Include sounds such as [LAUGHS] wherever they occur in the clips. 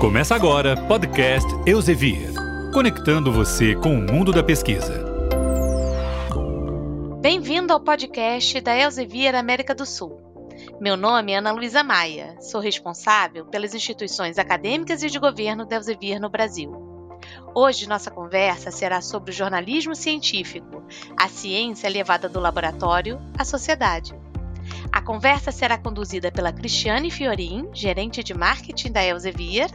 Começa agora podcast Elsevier, conectando você com o mundo da pesquisa. Bem-vindo ao podcast da Elsevier América do Sul. Meu nome é Ana Luísa Maia, sou responsável pelas instituições acadêmicas e de governo da Elsevier no Brasil. Hoje nossa conversa será sobre o jornalismo científico, a ciência levada do laboratório à sociedade. A conversa será conduzida pela Cristiane Fiorin, gerente de marketing da Elsevier,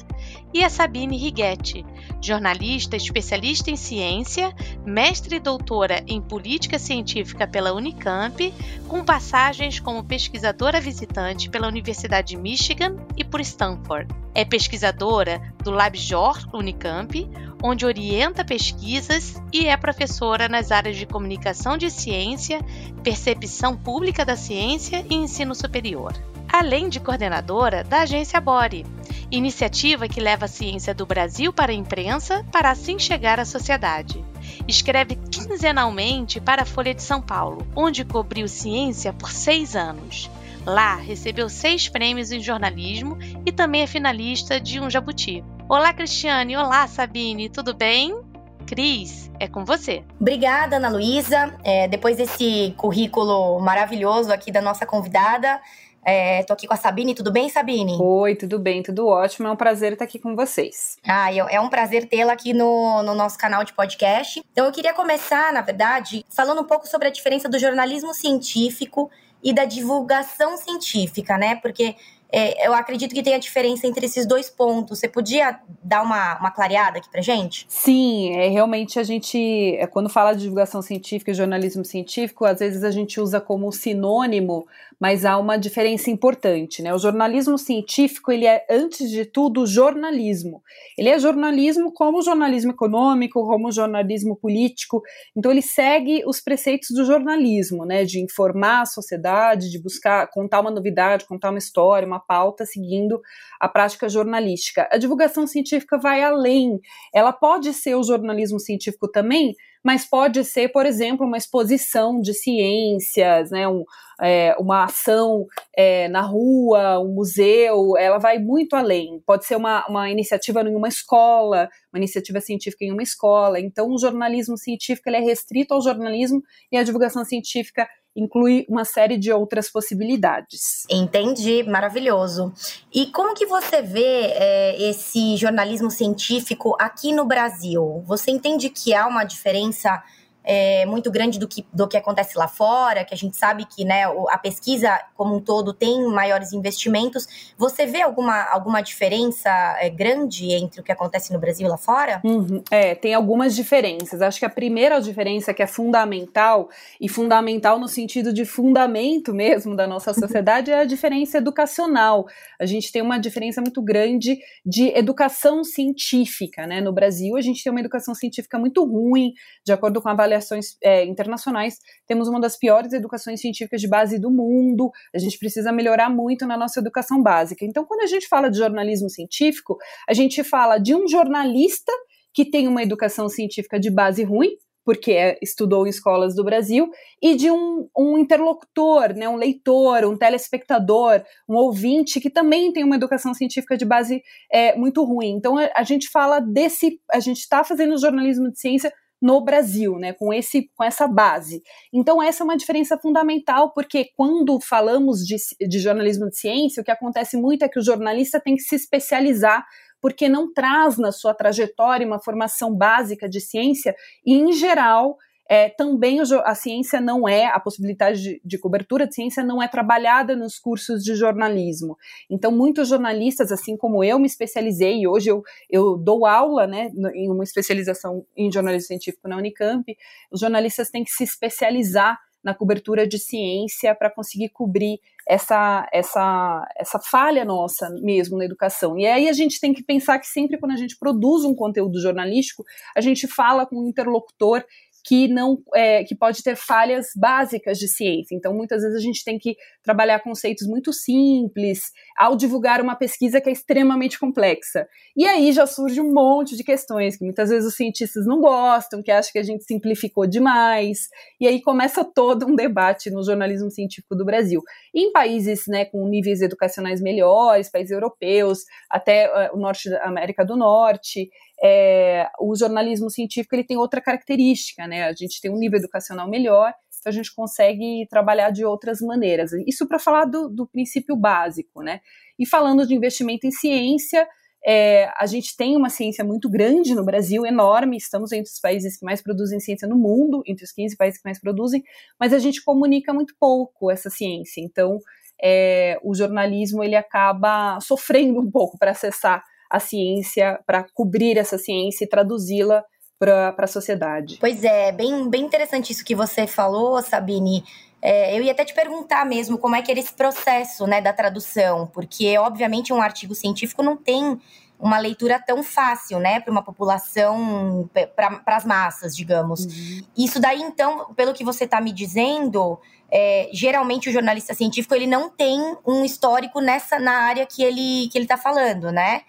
e a Sabine Righetti, jornalista especialista em ciência, mestre e doutora em política científica pela Unicamp, com passagens como pesquisadora visitante pela Universidade de Michigan e por Stanford. É pesquisadora do LabJOR Unicamp, onde orienta pesquisas e é professora nas áreas de comunicação de ciência, percepção pública da ciência e ensino superior. Além de coordenadora da agência Bore, iniciativa que leva a ciência do Brasil para a imprensa para assim chegar à sociedade. Escreve quinzenalmente para a Folha de São Paulo, onde cobriu ciência por seis anos. Lá, recebeu seis prêmios em jornalismo e também é finalista de um Jabuti. Olá, Cristiane. Olá, Sabine. Tudo bem? Cris, é com você. Obrigada, Ana Luísa. É, depois desse currículo maravilhoso aqui da nossa convidada, é, tô aqui com a Sabine, tudo bem, Sabine? Oi, tudo bem, tudo ótimo. É um prazer estar aqui com vocês. Ah, é um prazer tê-la aqui no, no nosso canal de podcast. Então, eu queria começar, na verdade, falando um pouco sobre a diferença do jornalismo científico e da divulgação científica, né? Porque é, eu acredito que tem a diferença entre esses dois pontos. Você podia dar uma, uma clareada aqui pra gente? Sim, é, realmente a gente, é, quando fala de divulgação científica e jornalismo científico, às vezes a gente usa como sinônimo, mas há uma diferença importante, né? O jornalismo científico, ele é, antes de tudo, jornalismo. Ele é jornalismo como o jornalismo econômico, como o jornalismo político, então ele segue os preceitos do jornalismo, né? De informar a sociedade, de buscar, contar uma novidade, contar uma história, uma pauta seguindo a prática jornalística. A divulgação científica vai além. Ela pode ser o jornalismo científico também, mas pode ser, por exemplo, uma exposição de ciências, né, um, é, uma ação é, na rua, um museu, ela vai muito além. Pode ser uma, uma iniciativa em uma escola, uma iniciativa científica em uma escola. Então, o jornalismo científico ele é restrito ao jornalismo e a divulgação científica inclui uma série de outras possibilidades. Entendi, maravilhoso. E como que você vê é, esse jornalismo científico aqui no Brasil? Você entende que há uma diferença é, muito grande do que, do que acontece lá fora, que a gente sabe que né, a pesquisa como um todo tem maiores investimentos. Você vê alguma, alguma diferença é, grande entre o que acontece no Brasil e lá fora? Uhum. É, tem algumas diferenças. Acho que a primeira diferença que é fundamental, e fundamental no sentido de fundamento mesmo da nossa [LAUGHS] sociedade, é a diferença educacional. A gente tem uma diferença muito grande de educação científica. Né? No Brasil, a gente tem uma educação científica muito ruim, de acordo com a avaliação avaliações é, internacionais, temos uma das piores educações científicas de base do mundo. A gente precisa melhorar muito na nossa educação básica. Então, quando a gente fala de jornalismo científico, a gente fala de um jornalista que tem uma educação científica de base ruim, porque é, estudou em escolas do Brasil, e de um, um, interlocutor, né, um leitor, um telespectador, um ouvinte que também tem uma educação científica de base é, muito ruim. Então a, a gente fala desse, a gente está fazendo jornalismo de ciência no Brasil, né, com, esse, com essa base. Então, essa é uma diferença fundamental, porque quando falamos de, de jornalismo de ciência, o que acontece muito é que o jornalista tem que se especializar porque não traz na sua trajetória uma formação básica de ciência e, em geral, é, também a ciência não é, a possibilidade de, de, cobertura de ciência não é trabalhada nos cursos de jornalismo. Então, muitos jornalistas, assim como eu, me especializei, e hoje eu, eu dou aula né, em uma especialização em jornalismo científico na Unicamp, os jornalistas têm que se especializar na cobertura de ciência para conseguir cobrir essa, essa, essa falha nossa mesmo na educação. E aí a gente tem que pensar que sempre quando a gente produz um conteúdo jornalístico, a gente fala com um interlocutor que não é, que pode ter falhas básicas de ciência. Então, muitas vezes a gente tem que trabalhar conceitos muito simples ao divulgar uma pesquisa que é extremamente complexa. E aí já surge um monte de questões que muitas vezes os cientistas não gostam, que acham que a gente simplificou demais. E aí começa todo um debate no jornalismo científico do Brasil. Em países né, com níveis educacionais melhores, países europeus, até uh, o norte da América do Norte, é, o jornalismo científico ele tem outra característica, né? A gente tem um nível educacional melhor, então a gente consegue trabalhar de outras maneiras. Isso para falar do, do, princípio básico, né? E falando de investimento em ciência, é, a gente tem uma ciência muito grande no Brasil, enorme, estamos entre os países que mais produzem ciência no mundo, entre os 15 países que mais produzem, mas a gente comunica muito pouco essa ciência, então é, o jornalismo ele acaba sofrendo um pouco para acessar a ciência, para cobrir essa ciência e traduzi-la para a sociedade. Pois é, bem, bem interessante isso que você falou, Sabine. É, eu ia até te perguntar mesmo como é que era esse processo né, da tradução, porque, obviamente, um artigo científico não tem uma leitura tão fácil, né, para uma população, para as massas, digamos. Uhum. Isso daí, então, pelo que você está me dizendo, é, geralmente o jornalista científico ele não tem um histórico nessa na área que ele que ele está falando, né?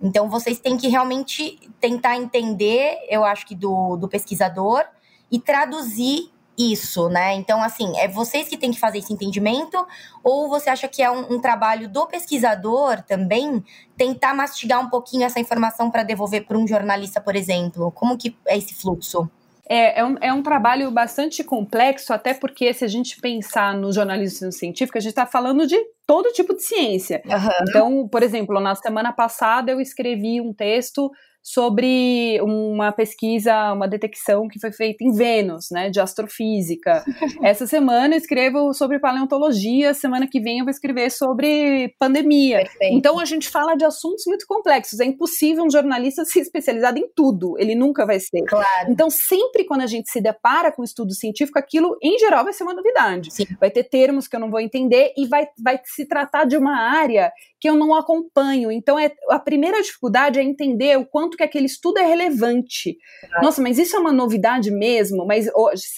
Então, vocês têm que realmente tentar entender, eu acho que do, do pesquisador, e traduzir isso, né? Então, assim, é vocês que têm que fazer esse entendimento, ou você acha que é um, um trabalho do pesquisador também tentar mastigar um pouquinho essa informação para devolver para um jornalista, por exemplo? Como que é esse fluxo? É, é, um, é um trabalho bastante complexo, até porque se a gente pensar no jornalismo científico, a gente está falando de todo tipo de ciência. Uhum. Então, por exemplo, na semana passada eu escrevi um texto sobre uma pesquisa, uma detecção que foi feita em Vênus, né, de astrofísica. [LAUGHS] Essa semana eu escrevo sobre paleontologia, semana que vem eu vou escrever sobre pandemia. Perfeito. Então a gente fala de assuntos muito complexos. É impossível um jornalista [LAUGHS] ser especializado em tudo, ele nunca vai ser. Claro. Então sempre quando a gente se depara com um estudo científico, aquilo em geral vai ser uma novidade. Sim. Vai ter termos que eu não vou entender e vai, vai se tratar de uma área que eu não acompanho. Então, é, a primeira dificuldade é entender o quanto que aquele estudo é relevante. É. Nossa, mas isso é uma novidade mesmo? Mas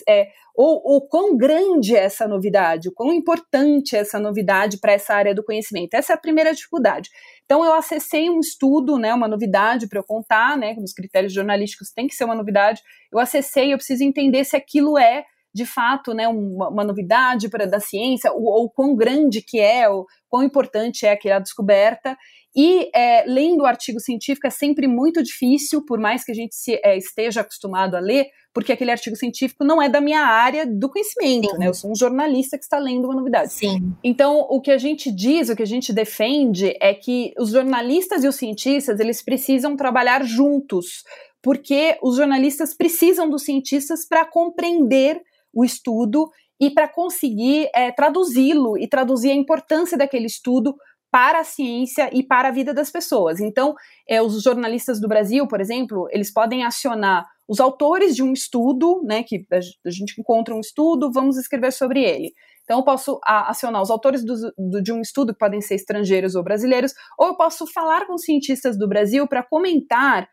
é, ou, ou quão grande é essa novidade? O quão importante é essa novidade para essa área do conhecimento? Essa é a primeira dificuldade. Então, eu acessei um estudo, né, uma novidade para eu contar, né, nos critérios jornalísticos tem que ser uma novidade. Eu acessei, eu preciso entender se aquilo é de fato, né, uma, uma novidade para da ciência, ou, ou quão grande que é, ou quão importante é aquela descoberta. E é, lendo o artigo científico é sempre muito difícil, por mais que a gente se, é, esteja acostumado a ler, porque aquele artigo científico não é da minha área do conhecimento, Sim. né? Eu sou um jornalista que está lendo uma novidade. Sim. Então, o que a gente diz, o que a gente defende é que os jornalistas e os cientistas, eles precisam trabalhar juntos, porque os jornalistas precisam dos cientistas para compreender o estudo e para conseguir é, traduzi-lo e traduzir a importância daquele estudo para a ciência e para a vida das pessoas. Então, é, os jornalistas do Brasil, por exemplo, eles podem acionar os autores de um estudo, né, que a gente encontra um estudo, vamos escrever sobre ele. Então, eu posso acionar os autores do, do, de um estudo, que podem ser estrangeiros ou brasileiros, ou eu posso falar com cientistas do Brasil para comentar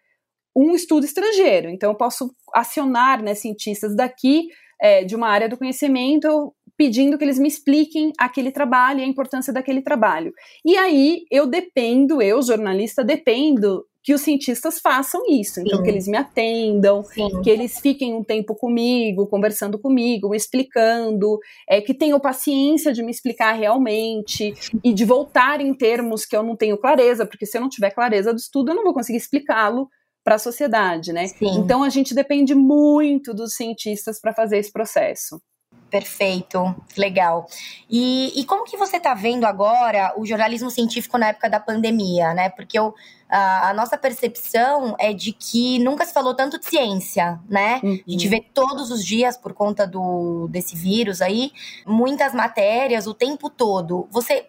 um estudo estrangeiro. Então, eu posso acionar né, cientistas daqui é, de uma área do conhecimento pedindo que eles me expliquem aquele trabalho e a importância daquele trabalho. E aí eu dependo, eu, jornalista, dependo que os cientistas façam isso. Então, Sim. que eles me atendam, Sim. que eles fiquem um tempo comigo, conversando comigo, explicando, é, que tenham paciência de me explicar realmente e de voltar em termos que eu não tenho clareza, porque se eu não tiver clareza do estudo, eu não vou conseguir explicá-lo para a sociedade, né? Sim. Então a gente depende muito dos cientistas para fazer esse processo. Perfeito, legal. E, e como que você está vendo agora o jornalismo científico na época da pandemia, né? Porque eu, a, a, nossa percepção é de que nunca se falou tanto de ciência, né? Uhum. A gente uhum. vê todos os dias, por conta do, desse vírus aí, muitas matérias o tempo todo. Você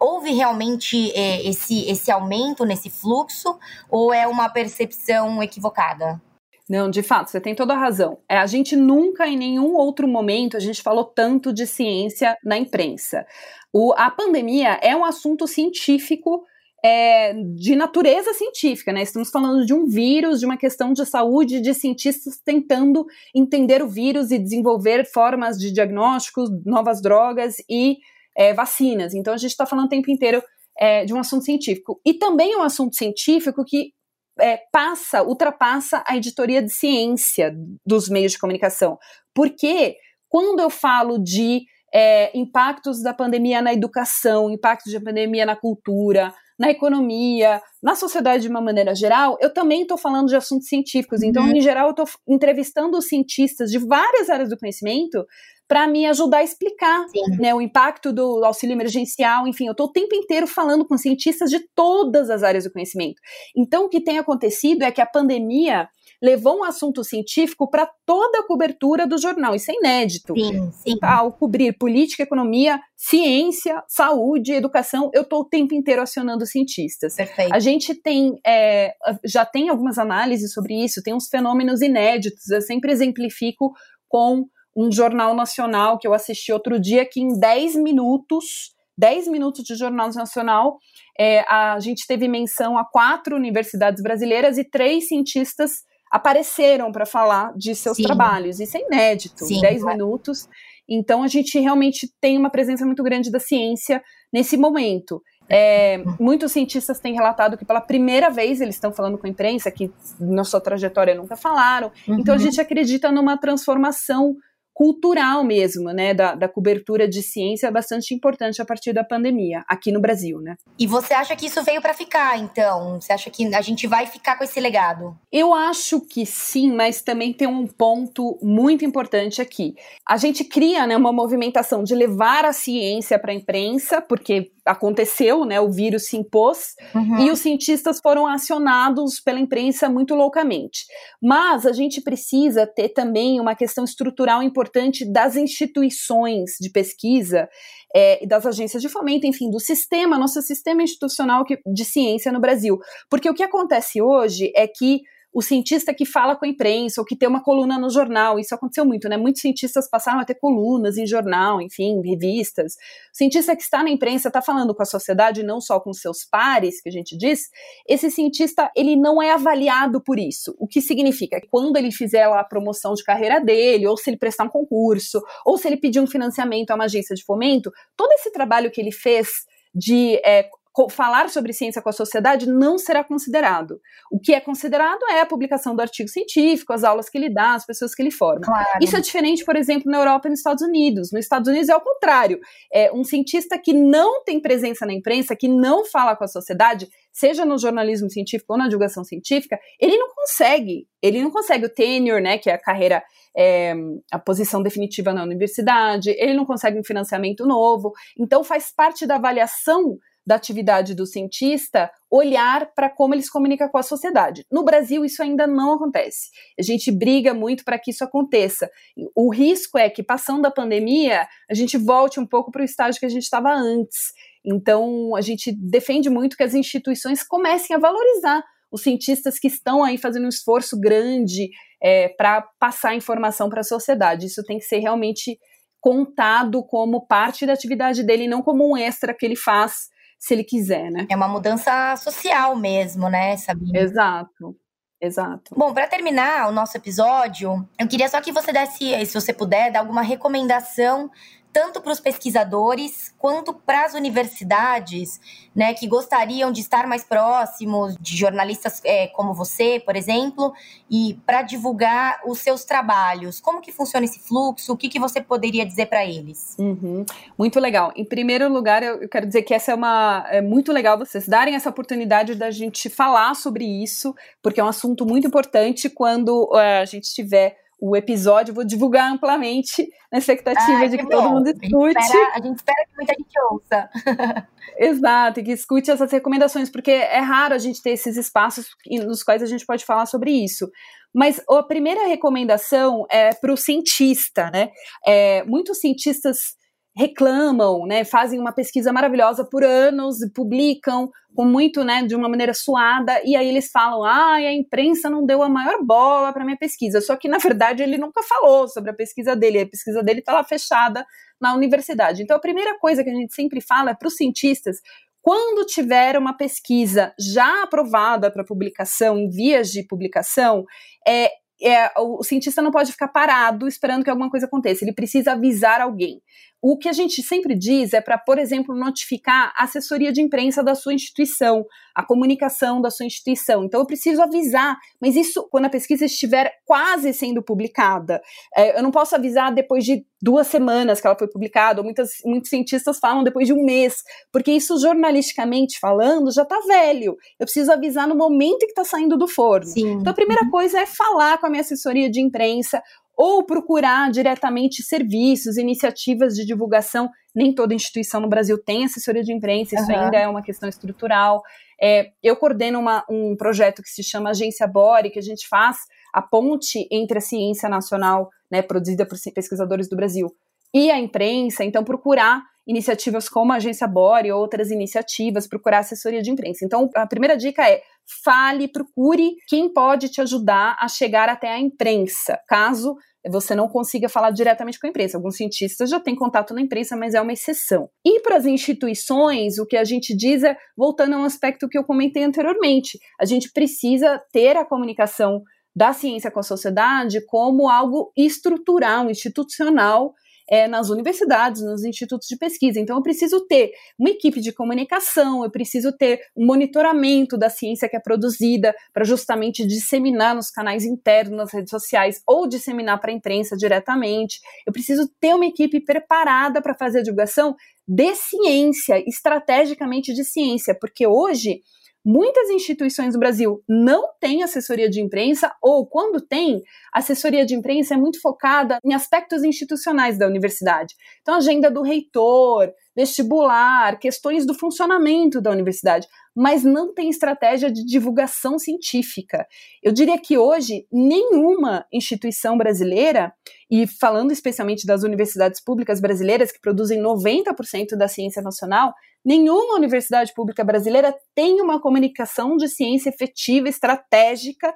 houve realmente é, esse, esse aumento nesse fluxo ou é uma percepção equivocada? Não, de fato, você tem toda a razão. É, a gente nunca, em nenhum outro momento, a gente falou tanto de ciência na imprensa. O, a pandemia é um assunto científico é, de natureza científica, né? Estamos falando de um vírus, de uma questão de saúde, de cientistas tentando entender o vírus e desenvolver formas de diagnósticos, novas drogas e é, vacinas. Então a gente está falando o tempo inteiro é, de um assunto científico. E também um assunto científico que é, passa, ultrapassa a editoria de ciência dos meios de comunicação. Porque quando eu falo de é, impactos da pandemia na educação, impactos da pandemia na cultura, na economia, na sociedade de uma maneira geral, eu também estou falando de assuntos científicos. Então, uhum. em geral, eu estou entrevistando cientistas de várias áreas do conhecimento para me ajudar a explicar né, o impacto do auxílio emergencial. Enfim, eu estou o tempo inteiro falando com cientistas de todas as áreas do conhecimento. Então, o que tem acontecido é que a pandemia levou um assunto científico para toda a cobertura do jornal. Isso é inédito. Sim, sim. Ao cobrir política, economia, ciência, saúde, educação, eu estou o tempo inteiro acionando cientistas. Perfeito. A gente tem, é, já tem algumas análises sobre isso, tem uns fenômenos inéditos. Eu sempre exemplifico com um jornal nacional que eu assisti outro dia, que em 10 minutos 10 minutos de Jornal Nacional, é, a gente teve menção a quatro universidades brasileiras e três cientistas apareceram para falar de seus Sim. trabalhos. Isso é inédito, Sim, 10 minutos. Então a gente realmente tem uma presença muito grande da ciência nesse momento. É, muitos cientistas têm relatado que pela primeira vez eles estão falando com a imprensa, que na sua trajetória nunca falaram. Uhum. Então a gente acredita numa transformação cultural mesmo, né, da, da cobertura de ciência é bastante importante a partir da pandemia, aqui no Brasil, né. E você acha que isso veio para ficar, então? Você acha que a gente vai ficar com esse legado? Eu acho que sim, mas também tem um ponto muito importante aqui. A gente cria, né, uma movimentação de levar a ciência para a imprensa, porque aconteceu, né? O vírus se impôs uhum. e os cientistas foram acionados pela imprensa muito loucamente. Mas a gente precisa ter também uma questão estrutural importante das instituições de pesquisa é, das agências de fomento, enfim, do sistema, nosso sistema institucional de ciência no Brasil. Porque o que acontece hoje é que o cientista que fala com a imprensa ou que tem uma coluna no jornal. Isso aconteceu muito, né? Muitos cientistas passaram a ter colunas em jornal, enfim, revistas. O cientista que está na imprensa está falando com a sociedade, não só com seus pares, que a gente diz. Esse cientista, ele não é avaliado por isso. O que significa que quando ele fizer lá a promoção de carreira dele, ou se ele prestar um concurso, ou se ele pedir um financiamento a uma agência de fomento, todo esse trabalho que ele fez de é, falar sobre ciência com a sociedade não será considerado. O que é considerado é a publicação do artigo científico, as aulas que ele dá, as pessoas que ele forma. Claro. Isso é diferente, por exemplo, na Europa e nos Estados Unidos. Nos Estados Unidos é o contrário. É um cientista que não tem presença na imprensa, que não fala com a sociedade, seja no jornalismo científico ou na divulgação científica, ele não consegue. Ele não consegue o tenure, né, que é a carreira, é, a posição definitiva na universidade. Ele não consegue um financiamento novo. Então faz parte da avaliação da atividade do cientista olhar para como ele se comunica com a sociedade. No Brasil, isso ainda não acontece. A gente briga muito para que isso aconteça. O risco é que, passando a pandemia, a gente volte um pouco para o estágio que a gente estava antes. Então, a gente defende muito que as instituições comecem a valorizar os cientistas que estão aí fazendo um esforço grande é, para passar informação para a sociedade. Isso tem que ser realmente contado como parte da atividade dele, não como um extra que ele faz se ele quiser, né? É uma mudança social mesmo, né, Sabine? Exato. Exato. Bom, para terminar o nosso episódio, eu queria só que você desse, se você puder, dar alguma recomendação tanto para os pesquisadores quanto para as universidades, né, que gostariam de estar mais próximos de jornalistas é, como você, por exemplo, e para divulgar os seus trabalhos. Como que funciona esse fluxo? O que, que você poderia dizer para eles? Uhum. Muito legal. Em primeiro lugar, eu quero dizer que essa é uma é muito legal vocês darem essa oportunidade da gente falar sobre isso, porque é um assunto muito importante quando uh, a gente tiver o episódio, vou divulgar amplamente na expectativa Ai, de que, que todo mundo escute. A gente, espera, a gente espera que muita gente ouça. [LAUGHS] Exato, e que escute essas recomendações, porque é raro a gente ter esses espaços nos quais a gente pode falar sobre isso. Mas a primeira recomendação é para o cientista, né? É, muitos cientistas reclamam, né, fazem uma pesquisa maravilhosa por anos, publicam com muito, né, de uma maneira suada, e aí eles falam, ah, a imprensa não deu a maior bola para minha pesquisa, só que na verdade ele nunca falou sobre a pesquisa dele, a pesquisa dele está lá fechada na universidade. Então a primeira coisa que a gente sempre fala é para os cientistas quando tiver uma pesquisa já aprovada para publicação, em vias de publicação, é, é, o cientista não pode ficar parado esperando que alguma coisa aconteça, ele precisa avisar alguém. O que a gente sempre diz é para, por exemplo, notificar a assessoria de imprensa da sua instituição, a comunicação da sua instituição. Então, eu preciso avisar, mas isso quando a pesquisa estiver quase sendo publicada. É, eu não posso avisar depois de duas semanas que ela foi publicada, ou muitas, muitos cientistas falam depois de um mês, porque isso, jornalisticamente falando, já está velho. Eu preciso avisar no momento que está saindo do forno. Sim. Então, a primeira uhum. coisa é falar com a minha assessoria de imprensa, ou procurar diretamente serviços, iniciativas de divulgação. Nem toda instituição no Brasil tem assessoria de imprensa, isso uhum. ainda é uma questão estrutural. É, eu coordeno uma, um projeto que se chama Agência Bore, que a gente faz a ponte entre a ciência nacional, né, produzida por pesquisadores do Brasil, e a imprensa, então procurar iniciativas como a Agência Bore, outras iniciativas, procurar assessoria de imprensa. Então, a primeira dica é fale, procure quem pode te ajudar a chegar até a imprensa, caso você não consiga falar diretamente com a imprensa. Alguns cientistas já têm contato na imprensa, mas é uma exceção. E para as instituições, o que a gente diz é, voltando a um aspecto que eu comentei anteriormente, a gente precisa ter a comunicação da ciência com a sociedade como algo estrutural, institucional, é, nas universidades, nos institutos de pesquisa. Então, eu preciso ter uma equipe de comunicação, eu preciso ter um monitoramento da ciência que é produzida para justamente disseminar nos canais internos, nas redes sociais, ou disseminar para a imprensa diretamente. Eu preciso ter uma equipe preparada para fazer a divulgação de ciência, estrategicamente de ciência, porque hoje Muitas instituições do Brasil não têm assessoria de imprensa, ou quando tem, a assessoria de imprensa é muito focada em aspectos institucionais da universidade. Então, agenda do reitor, vestibular, questões do funcionamento da universidade, mas não tem estratégia de divulgação científica. Eu diria que hoje nenhuma instituição brasileira, e falando especialmente das universidades públicas brasileiras, que produzem 90% da ciência nacional, nenhuma universidade pública brasileira tem uma comunicação de ciência efetiva, estratégica,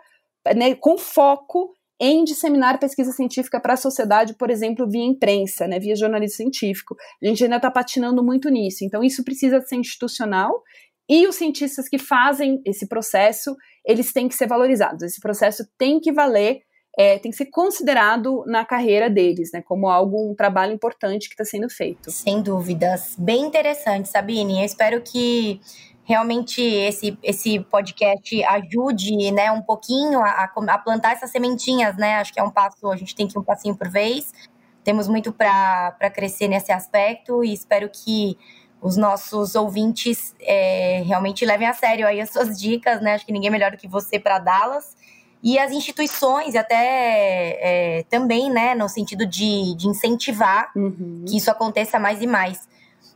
né, com foco em disseminar pesquisa científica para a sociedade, por exemplo, via imprensa, né, via jornalismo científico. A gente ainda está patinando muito nisso. Então, isso precisa ser institucional e os cientistas que fazem esse processo, eles têm que ser valorizados. Esse processo tem que valer é, tem que ser considerado na carreira deles, né, como algo, um trabalho importante que está sendo feito. Sem dúvidas. Bem interessante, Sabine. Eu espero que realmente esse, esse podcast ajude, né, um pouquinho a, a plantar essas sementinhas, né? Acho que é um passo, a gente tem que ir um passinho por vez. Temos muito para crescer nesse aspecto e espero que os nossos ouvintes é, realmente levem a sério aí as suas dicas, né? Acho que ninguém é melhor do que você para dá-las e as instituições até é, também, né, no sentido de, de incentivar uhum. que isso aconteça mais e mais.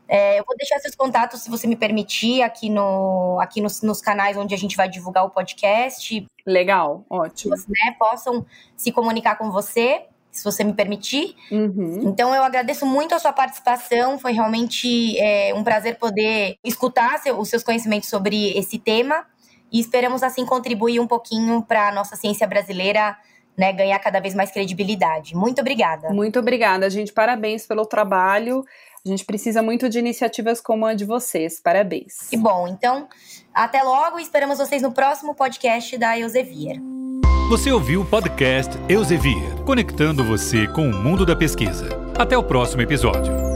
É, eu vou deixar seus contatos, se você me permitir, aqui, no, aqui nos, nos canais onde a gente vai divulgar o podcast. Legal, ótimo. Né, possam se comunicar com você, se você me permitir. Uhum. Então, eu agradeço muito a sua participação. Foi realmente é, um prazer poder escutar seu, os seus conhecimentos sobre esse tema e esperamos assim contribuir um pouquinho para a nossa ciência brasileira né, ganhar cada vez mais credibilidade. Muito obrigada. Muito obrigada, gente. Parabéns pelo trabalho. A gente precisa muito de iniciativas como a de vocês. Parabéns. Que bom. Então, até logo e esperamos vocês no próximo podcast da Elsevier. Você ouviu o podcast Elsevier, conectando você com o mundo da pesquisa. Até o próximo episódio.